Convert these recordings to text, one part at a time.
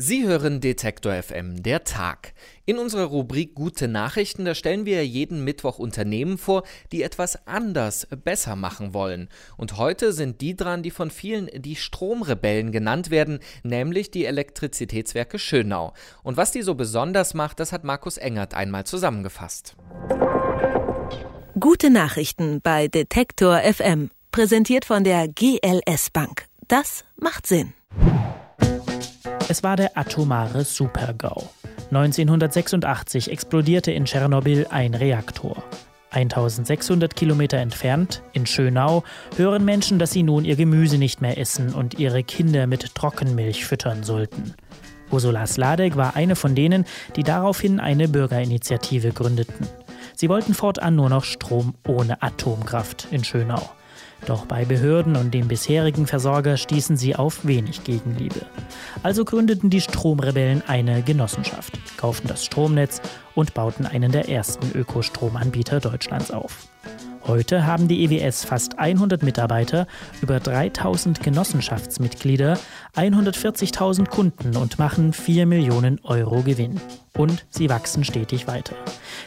Sie hören Detektor FM, der Tag. In unserer Rubrik Gute Nachrichten, da stellen wir jeden Mittwoch Unternehmen vor, die etwas anders, besser machen wollen. Und heute sind die dran, die von vielen die Stromrebellen genannt werden, nämlich die Elektrizitätswerke Schönau. Und was die so besonders macht, das hat Markus Engert einmal zusammengefasst. Gute Nachrichten bei Detektor FM, präsentiert von der GLS Bank. Das macht Sinn. Es war der atomare Supergau. 1986 explodierte in Tschernobyl ein Reaktor. 1600 Kilometer entfernt, in Schönau, hören Menschen, dass sie nun ihr Gemüse nicht mehr essen und ihre Kinder mit Trockenmilch füttern sollten. Ursula Sladek war eine von denen, die daraufhin eine Bürgerinitiative gründeten. Sie wollten fortan nur noch Strom ohne Atomkraft in Schönau. Doch bei Behörden und dem bisherigen Versorger stießen sie auf wenig Gegenliebe. Also gründeten die Stromrebellen eine Genossenschaft, kauften das Stromnetz und bauten einen der ersten Ökostromanbieter Deutschlands auf. Heute haben die EWS fast 100 Mitarbeiter, über 3000 Genossenschaftsmitglieder, 140.000 Kunden und machen 4 Millionen Euro Gewinn. Und sie wachsen stetig weiter.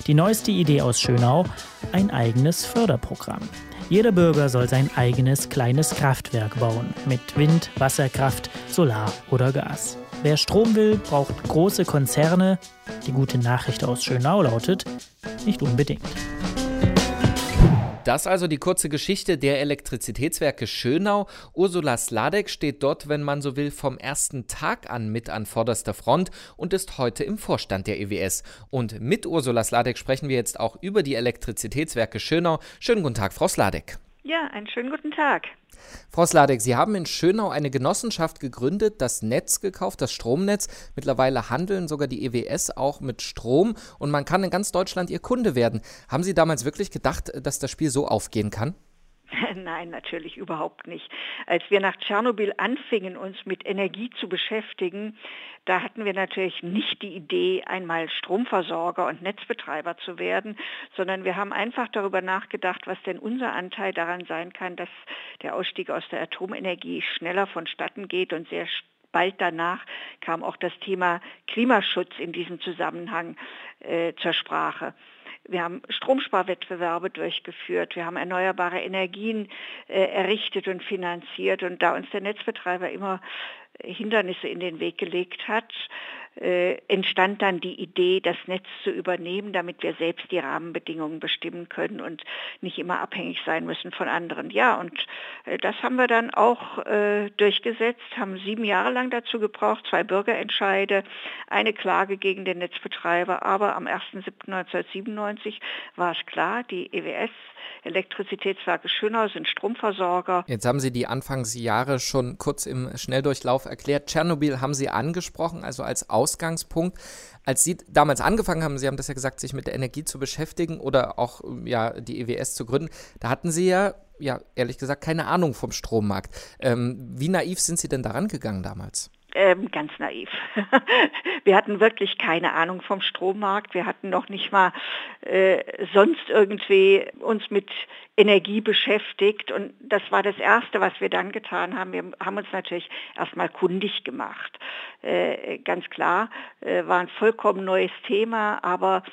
Die neueste Idee aus Schönau, ein eigenes Förderprogramm. Jeder Bürger soll sein eigenes kleines Kraftwerk bauen, mit Wind, Wasserkraft, Solar oder Gas. Wer Strom will, braucht große Konzerne. Die gute Nachricht aus Schönau lautet, nicht unbedingt. Das also die kurze Geschichte der Elektrizitätswerke Schönau. Ursula Sladek steht dort, wenn man so will, vom ersten Tag an mit an vorderster Front und ist heute im Vorstand der EWS. Und mit Ursula Sladek sprechen wir jetzt auch über die Elektrizitätswerke Schönau. Schönen guten Tag, Frau Sladek. Ja, einen schönen guten Tag. Frau Sladek, Sie haben in Schönau eine Genossenschaft gegründet, das Netz gekauft, das Stromnetz. Mittlerweile handeln sogar die EWS auch mit Strom und man kann in ganz Deutschland Ihr Kunde werden. Haben Sie damals wirklich gedacht, dass das Spiel so aufgehen kann? Nein, natürlich überhaupt nicht. Als wir nach Tschernobyl anfingen, uns mit Energie zu beschäftigen, da hatten wir natürlich nicht die Idee, einmal Stromversorger und Netzbetreiber zu werden, sondern wir haben einfach darüber nachgedacht, was denn unser Anteil daran sein kann, dass der Ausstieg aus der Atomenergie schneller vonstatten geht und sehr bald danach kam auch das Thema Klimaschutz in diesem Zusammenhang äh, zur Sprache. Wir haben Stromsparwettbewerbe durchgeführt. Wir haben erneuerbare Energien äh, errichtet und finanziert. Und da uns der Netzbetreiber immer Hindernisse in den Weg gelegt hat, äh, entstand dann die Idee, das Netz zu übernehmen, damit wir selbst die Rahmenbedingungen bestimmen können und nicht immer abhängig sein müssen von anderen. Ja, und äh, das haben wir dann auch äh, durchgesetzt, haben sieben Jahre lang dazu gebraucht, zwei Bürgerentscheide, eine Klage gegen den Netzbetreiber, aber am 1.7.1997 war es klar, die EWS Elektrizitätswerke Schönau sind Stromversorger. Jetzt haben Sie die Anfangsjahre schon kurz im Schnelldurchlauf erklärt. Tschernobyl haben Sie angesprochen, also als Ausgangspunkt. Als Sie damals angefangen haben, Sie haben das ja gesagt, sich mit der Energie zu beschäftigen oder auch ja, die EWS zu gründen, da hatten Sie ja, ja ehrlich gesagt, keine Ahnung vom Strommarkt. Ähm, wie naiv sind Sie denn daran gegangen damals? Ähm, ganz naiv. Wir hatten wirklich keine Ahnung vom Strommarkt. Wir hatten noch nicht mal äh, sonst irgendwie uns mit Energie beschäftigt. Und das war das Erste, was wir dann getan haben. Wir haben uns natürlich erstmal kundig gemacht. Äh, ganz klar, äh, war ein vollkommen neues Thema, aber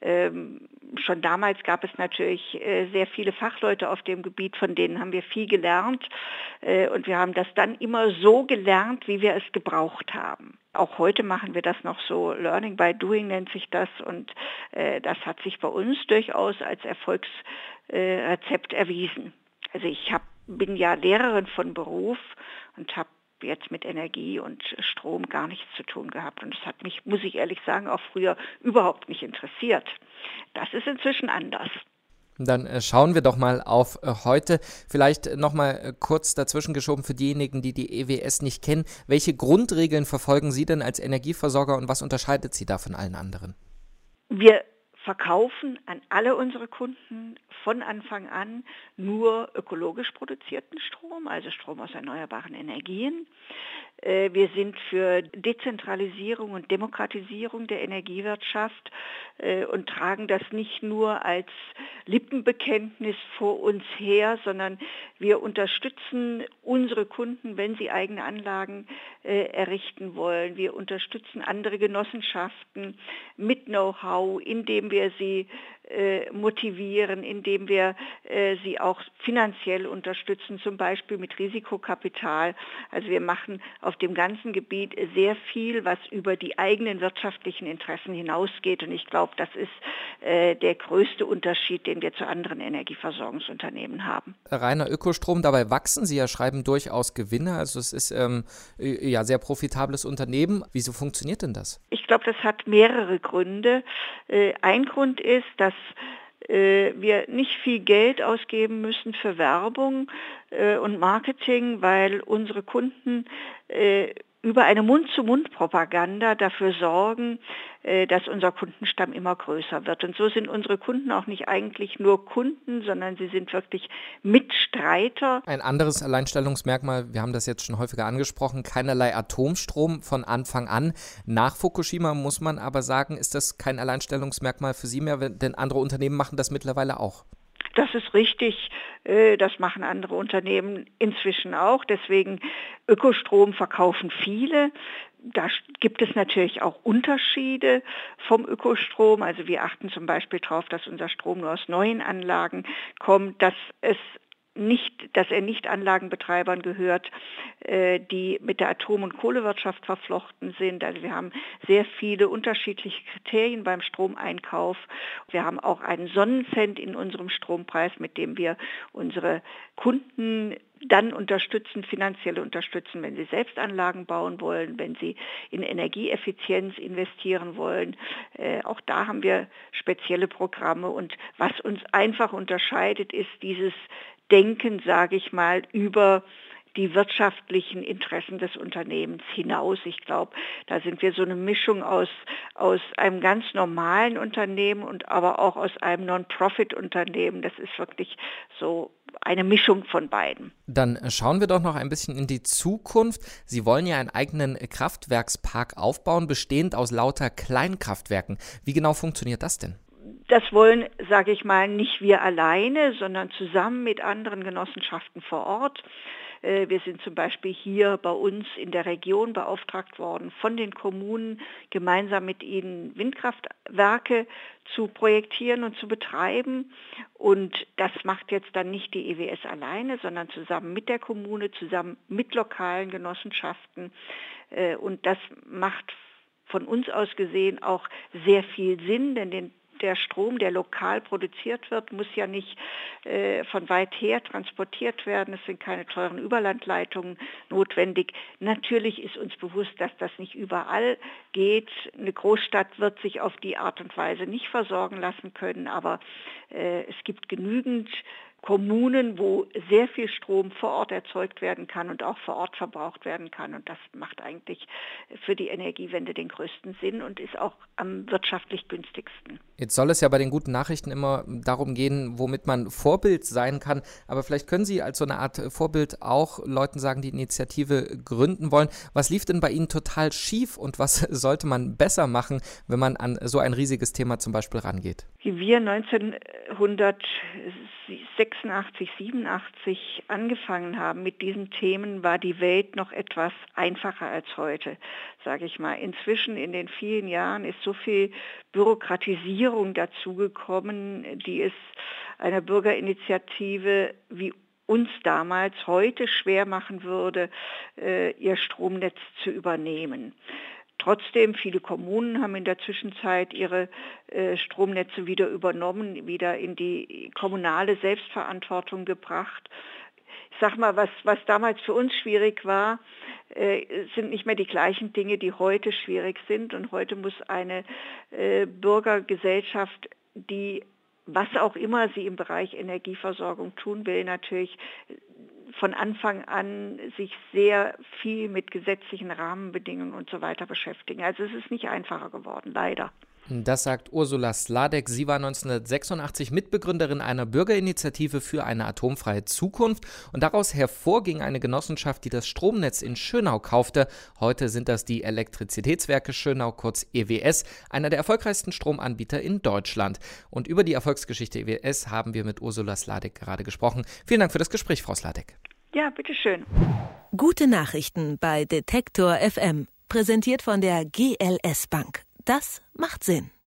ähm, schon damals gab es natürlich äh, sehr viele Fachleute auf dem Gebiet, von denen haben wir viel gelernt. Äh, und wir haben das dann immer so gelernt, wie wir es gebraucht haben. Auch heute machen wir das noch so. Learning by Doing nennt sich das. Und äh, das hat sich bei uns durchaus als Erfolgsrezept erwiesen. Also ich hab, bin ja Lehrerin von Beruf und habe jetzt mit Energie und Strom gar nichts zu tun gehabt. Und das hat mich, muss ich ehrlich sagen, auch früher überhaupt nicht interessiert. Das ist inzwischen anders. Dann äh, schauen wir doch mal auf äh, heute. Vielleicht noch mal äh, kurz dazwischen geschoben für diejenigen, die die EWS nicht kennen. Welche Grundregeln verfolgen Sie denn als Energieversorger und was unterscheidet Sie da von allen anderen? Wir verkaufen an alle unsere Kunden von Anfang an nur ökologisch produzierten Strom, also Strom aus erneuerbaren Energien. Äh, wir sind für Dezentralisierung und Demokratisierung der Energiewirtschaft äh, und tragen das nicht nur als Lippenbekenntnis vor uns her, sondern wir unterstützen unsere Kunden, wenn sie eigene Anlagen äh, errichten wollen. Wir unterstützen andere Genossenschaften mit Know-how, indem wir sie motivieren, indem wir äh, sie auch finanziell unterstützen, zum Beispiel mit Risikokapital. Also wir machen auf dem ganzen Gebiet sehr viel, was über die eigenen wirtschaftlichen Interessen hinausgeht. Und ich glaube, das ist äh, der größte Unterschied, den wir zu anderen Energieversorgungsunternehmen haben. Reiner Ökostrom, dabei wachsen Sie ja, schreiben durchaus Gewinne. Also es ist ähm, ja sehr profitables Unternehmen. Wieso funktioniert denn das? Ich glaube, das hat mehrere Gründe. Äh, ein Grund ist, dass äh, wir nicht viel Geld ausgeben müssen für Werbung äh, und Marketing, weil unsere Kunden äh, über eine Mund-zu-Mund-Propaganda dafür sorgen, äh, dass unser Kundenstamm immer größer wird. Und so sind unsere Kunden auch nicht eigentlich nur Kunden, sondern sie sind wirklich Mitstreiter. Ein anderes Alleinstellungsmerkmal, wir haben das jetzt schon häufiger angesprochen, keinerlei Atomstrom von Anfang an. Nach Fukushima muss man aber sagen, ist das kein Alleinstellungsmerkmal für Sie mehr, denn andere Unternehmen machen das mittlerweile auch. Das ist richtig. Äh, das machen andere Unternehmen inzwischen auch. Deswegen Ökostrom verkaufen viele. Da gibt es natürlich auch Unterschiede vom Ökostrom. Also wir achten zum Beispiel darauf, dass unser Strom nur aus neuen Anlagen kommt, dass es nicht, dass er nicht Anlagenbetreibern gehört, äh, die mit der Atom- und Kohlewirtschaft verflochten sind. Also wir haben sehr viele unterschiedliche Kriterien beim Stromeinkauf. Wir haben auch einen Sonnencent in unserem Strompreis, mit dem wir unsere Kunden dann unterstützen, finanziell unterstützen, wenn sie selbst Anlagen bauen wollen, wenn sie in Energieeffizienz investieren wollen. Äh, auch da haben wir spezielle Programme und was uns einfach unterscheidet, ist dieses Denken, sage ich mal, über die wirtschaftlichen Interessen des Unternehmens hinaus. Ich glaube, da sind wir so eine Mischung aus, aus einem ganz normalen Unternehmen und aber auch aus einem Non-Profit-Unternehmen. Das ist wirklich so eine Mischung von beiden. Dann schauen wir doch noch ein bisschen in die Zukunft. Sie wollen ja einen eigenen Kraftwerkspark aufbauen, bestehend aus lauter Kleinkraftwerken. Wie genau funktioniert das denn? Das wollen, sage ich mal, nicht wir alleine, sondern zusammen mit anderen Genossenschaften vor Ort. Äh, wir sind zum Beispiel hier bei uns in der Region beauftragt worden, von den Kommunen gemeinsam mit ihnen Windkraftwerke zu projektieren und zu betreiben. Und das macht jetzt dann nicht die EWS alleine, sondern zusammen mit der Kommune, zusammen mit lokalen Genossenschaften. Äh, und das macht von uns aus gesehen auch sehr viel Sinn, denn den der Strom, der lokal produziert wird, muss ja nicht äh, von weit her transportiert werden. Es sind keine teuren Überlandleitungen notwendig. Natürlich ist uns bewusst, dass das nicht überall geht. Eine Großstadt wird sich auf die Art und Weise nicht versorgen lassen können, aber äh, es gibt genügend Kommunen, wo sehr viel Strom vor Ort erzeugt werden kann und auch vor Ort verbraucht werden kann. Und das macht eigentlich für die Energiewende den größten Sinn und ist auch am wirtschaftlich günstigsten. Jetzt soll es ja bei den guten Nachrichten immer darum gehen, womit man Vorbild sein kann. Aber vielleicht können Sie als so eine Art Vorbild auch Leuten sagen, die Initiative gründen wollen. Was lief denn bei Ihnen total schief und was sollte man besser machen, wenn man an so ein riesiges Thema zum Beispiel rangeht? Wie wir 1986 86, 87 angefangen haben mit diesen Themen, war die Welt noch etwas einfacher als heute, sage ich mal. Inzwischen in den vielen Jahren ist so viel Bürokratisierung dazugekommen, die es einer Bürgerinitiative wie uns damals heute schwer machen würde, äh, ihr Stromnetz zu übernehmen. Trotzdem, viele Kommunen haben in der Zwischenzeit ihre äh, Stromnetze wieder übernommen, wieder in die kommunale Selbstverantwortung gebracht. Ich sage mal, was, was damals für uns schwierig war, äh, sind nicht mehr die gleichen Dinge, die heute schwierig sind. Und heute muss eine äh, Bürgergesellschaft, die was auch immer sie im Bereich Energieversorgung tun will, natürlich von Anfang an sich sehr viel mit gesetzlichen Rahmenbedingungen und so weiter beschäftigen. Also es ist nicht einfacher geworden, leider. Das sagt Ursula Sladek. Sie war 1986 Mitbegründerin einer Bürgerinitiative für eine atomfreie Zukunft und daraus hervor ging eine Genossenschaft, die das Stromnetz in Schönau kaufte. Heute sind das die Elektrizitätswerke Schönau, kurz EWS, einer der erfolgreichsten Stromanbieter in Deutschland. Und über die Erfolgsgeschichte EWS haben wir mit Ursula Sladek gerade gesprochen. Vielen Dank für das Gespräch, Frau Sladek. Ja, bitteschön. Gute Nachrichten bei Detektor FM. Präsentiert von der GLS Bank. Das macht Sinn.